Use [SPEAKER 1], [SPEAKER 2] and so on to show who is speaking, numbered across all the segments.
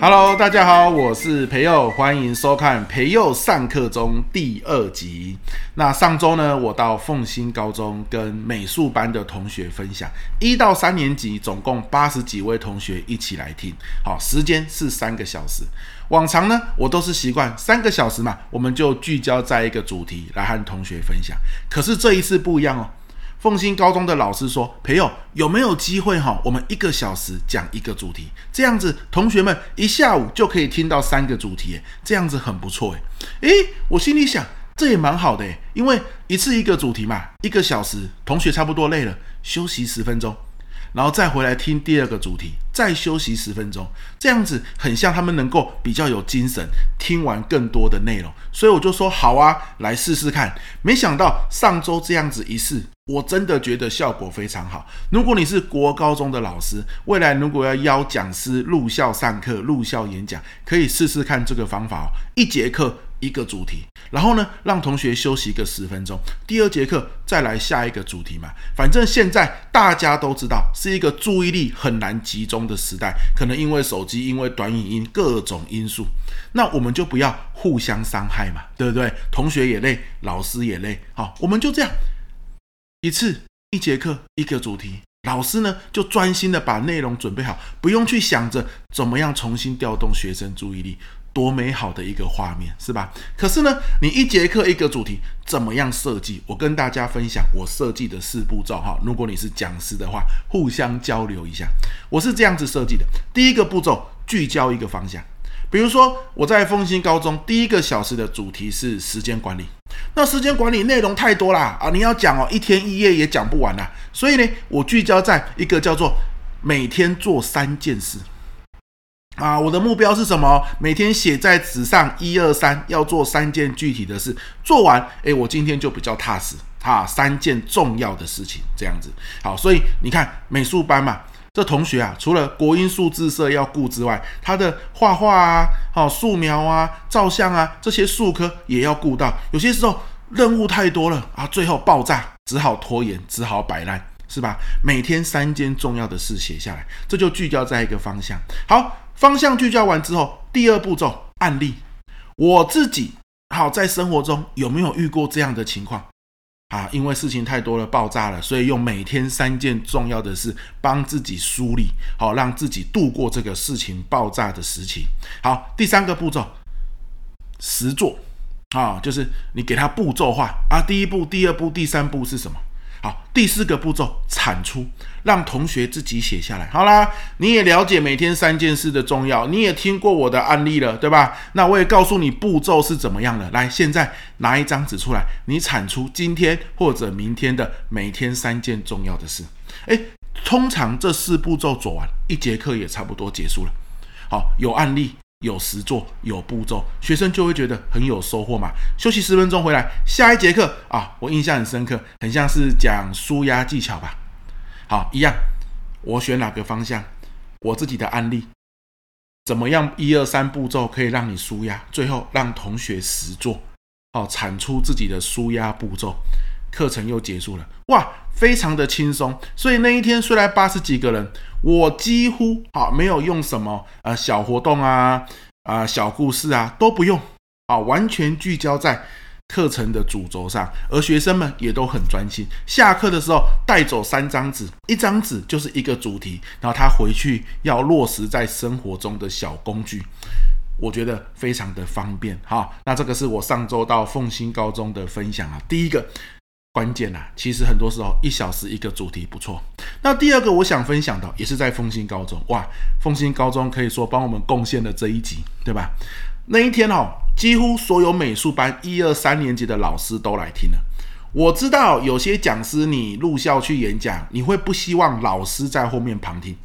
[SPEAKER 1] Hello，大家好，我是培佑，欢迎收看培佑上课中第二集。那上周呢，我到凤新高中跟美术班的同学分享，一到三年级总共八十几位同学一起来听，好，时间是三个小时。往常呢，我都是习惯三个小时嘛，我们就聚焦在一个主题来和同学分享。可是这一次不一样哦。凤新高中的老师说：“朋友有没有机会哈？我们一个小时讲一个主题，这样子同学们一下午就可以听到三个主题，这样子很不错诶。诶，我心里想，这也蛮好的诶，因为一次一个主题嘛，一个小时，同学差不多累了，休息十分钟。”然后再回来听第二个主题，再休息十分钟，这样子很像他们能够比较有精神，听完更多的内容。所以我就说好啊，来试试看。没想到上周这样子一试，我真的觉得效果非常好。如果你是国高中的老师，未来如果要邀讲师入校上课、入校演讲，可以试试看这个方法哦。一节课。一个主题，然后呢，让同学休息个十分钟，第二节课再来下一个主题嘛。反正现在大家都知道是一个注意力很难集中的时代，可能因为手机、因为短影音各种因素，那我们就不要互相伤害嘛，对不对？同学也累，老师也累，好，我们就这样一次一节课一个主题，老师呢就专心的把内容准备好，不用去想着怎么样重新调动学生注意力。多美好的一个画面，是吧？可是呢，你一节课一个主题，怎么样设计？我跟大家分享我设计的四步骤哈。如果你是讲师的话，互相交流一下。我是这样子设计的：第一个步骤，聚焦一个方向。比如说，我在凤新高中第一个小时的主题是时间管理。那时间管理内容太多啦啊，你要讲哦，一天一夜也讲不完啦。所以呢，我聚焦在一个叫做每天做三件事。啊，我的目标是什么？每天写在纸上，一二三，要做三件具体的事，做完，诶，我今天就比较踏实。哈，三件重要的事情，这样子。好，所以你看美术班嘛，这同学啊，除了国音数字社要顾之外，他的画画啊，好，素描啊，照相啊，这些术科也要顾到。有些时候任务太多了啊，最后爆炸，只好拖延，只好摆烂，是吧？每天三件重要的事写下来，这就聚焦在一个方向。好。方向聚焦完之后，第二步骤案例，我自己好在生活中有没有遇过这样的情况啊？因为事情太多了，爆炸了，所以用每天三件重要的事帮自己梳理，好让自己度过这个事情爆炸的时期。好，第三个步骤实做啊，就是你给他步骤化啊，第一步、第二步、第三步是什么？好，第四个步骤产出，让同学自己写下来。好啦，你也了解每天三件事的重要，你也听过我的案例了，对吧？那我也告诉你步骤是怎么样的。来，现在拿一张纸出来，你产出今天或者明天的每天三件重要的事。诶，通常这四步骤做完，一节课也差不多结束了。好，有案例。有实作，有步骤，学生就会觉得很有收获嘛。休息十分钟回来，下一节课啊，我印象很深刻，很像是讲舒压技巧吧。好，一样，我选哪个方向？我自己的案例，怎么样？一二三步骤可以让你舒压，最后让同学实作，好，产出自己的舒压步骤。课程又结束了，哇，非常的轻松。所以那一天虽然八十几个人，我几乎啊没有用什么呃小活动啊啊、呃、小故事啊都不用啊，完全聚焦在课程的主轴上，而学生们也都很专心。下课的时候带走三张纸，一张纸就是一个主题，然后他回去要落实在生活中的小工具，我觉得非常的方便。好，那这个是我上周到凤新高中的分享啊，第一个。关键啊，其实很多时候一小时一个主题不错。那第二个我想分享的也是在凤新高中，哇，凤新高中可以说帮我们贡献了这一集，对吧？那一天哦，几乎所有美术班一二三年级的老师都来听了。我知道有些讲师你入校去演讲，你会不希望老师在后面旁听。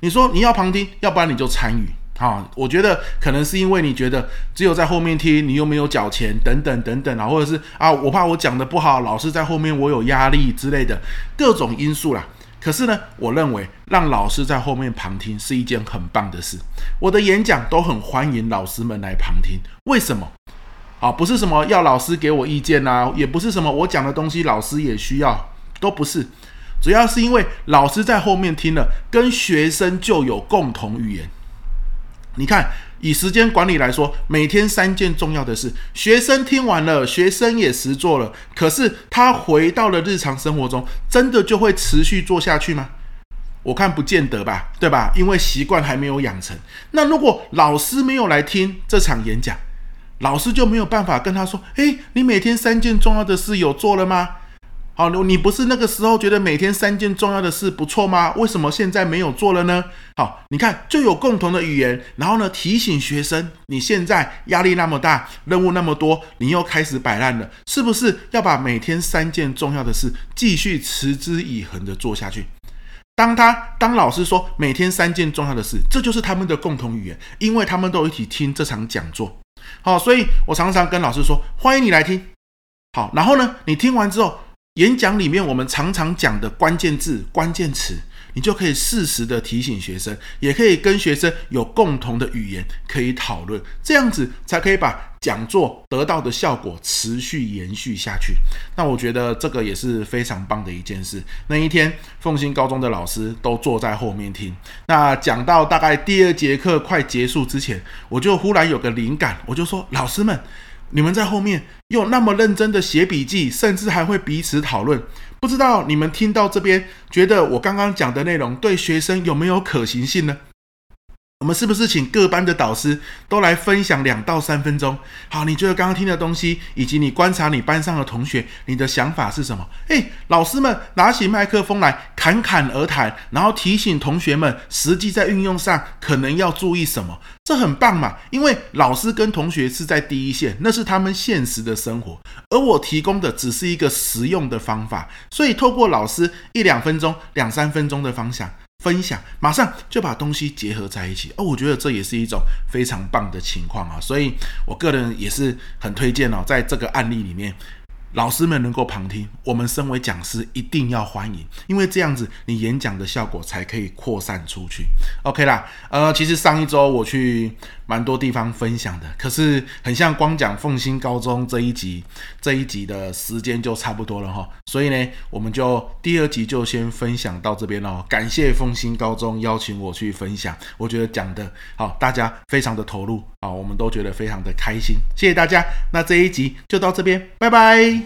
[SPEAKER 1] 你说你要旁听，要不然你就参与。啊，我觉得可能是因为你觉得只有在后面听，你又没有缴钱，等等等等啊，或者是啊，我怕我讲的不好，老师在后面我有压力之类的各种因素啦。可是呢，我认为让老师在后面旁听是一件很棒的事。我的演讲都很欢迎老师们来旁听，为什么？啊，不是什么要老师给我意见呐，也不是什么我讲的东西老师也需要，都不是，主要是因为老师在后面听了，跟学生就有共同语言。你看，以时间管理来说，每天三件重要的事，学生听完了，学生也实做了，可是他回到了日常生活中，真的就会持续做下去吗？我看不见得吧，对吧？因为习惯还没有养成。那如果老师没有来听这场演讲，老师就没有办法跟他说：“诶，你每天三件重要的事有做了吗？”好，你不是那个时候觉得每天三件重要的事不错吗？为什么现在没有做了呢？好，你看就有共同的语言，然后呢，提醒学生，你现在压力那么大，任务那么多，你又开始摆烂了，是不是要把每天三件重要的事继续持之以恒的做下去？当他当老师说每天三件重要的事，这就是他们的共同语言，因为他们都一起听这场讲座。好，所以我常常跟老师说，欢迎你来听。好，然后呢，你听完之后，演讲里面我们常常讲的关键字、关键词。你就可以适时的提醒学生，也可以跟学生有共同的语言可以讨论，这样子才可以把讲座得到的效果持续延续下去。那我觉得这个也是非常棒的一件事。那一天，凤新高中的老师都坐在后面听。那讲到大概第二节课快结束之前，我就忽然有个灵感，我就说：老师们，你们在后面又那么认真的写笔记，甚至还会彼此讨论。不知道你们听到这边，觉得我刚刚讲的内容对学生有没有可行性呢？我们是不是请各班的导师都来分享两到三分钟？好，你觉得刚刚听的东西，以及你观察你班上的同学，你的想法是什么？诶，老师们拿起麦克风来侃侃而谈，然后提醒同学们实际在运用上可能要注意什么，这很棒嘛！因为老师跟同学是在第一线，那是他们现实的生活，而我提供的只是一个实用的方法，所以透过老师一两分钟、两三分钟的方向。分享，马上就把东西结合在一起哦，我觉得这也是一种非常棒的情况啊，所以我个人也是很推荐哦，在这个案例里面。老师们能够旁听，我们身为讲师一定要欢迎，因为这样子你演讲的效果才可以扩散出去。OK 啦，呃，其实上一周我去蛮多地方分享的，可是很像光讲凤新高中这一集，这一集的时间就差不多了哈，所以呢，我们就第二集就先分享到这边喽。感谢凤新高中邀请我去分享，我觉得讲的好，大家非常的投入啊，我们都觉得非常的开心，谢谢大家。那这一集就到这边，拜拜。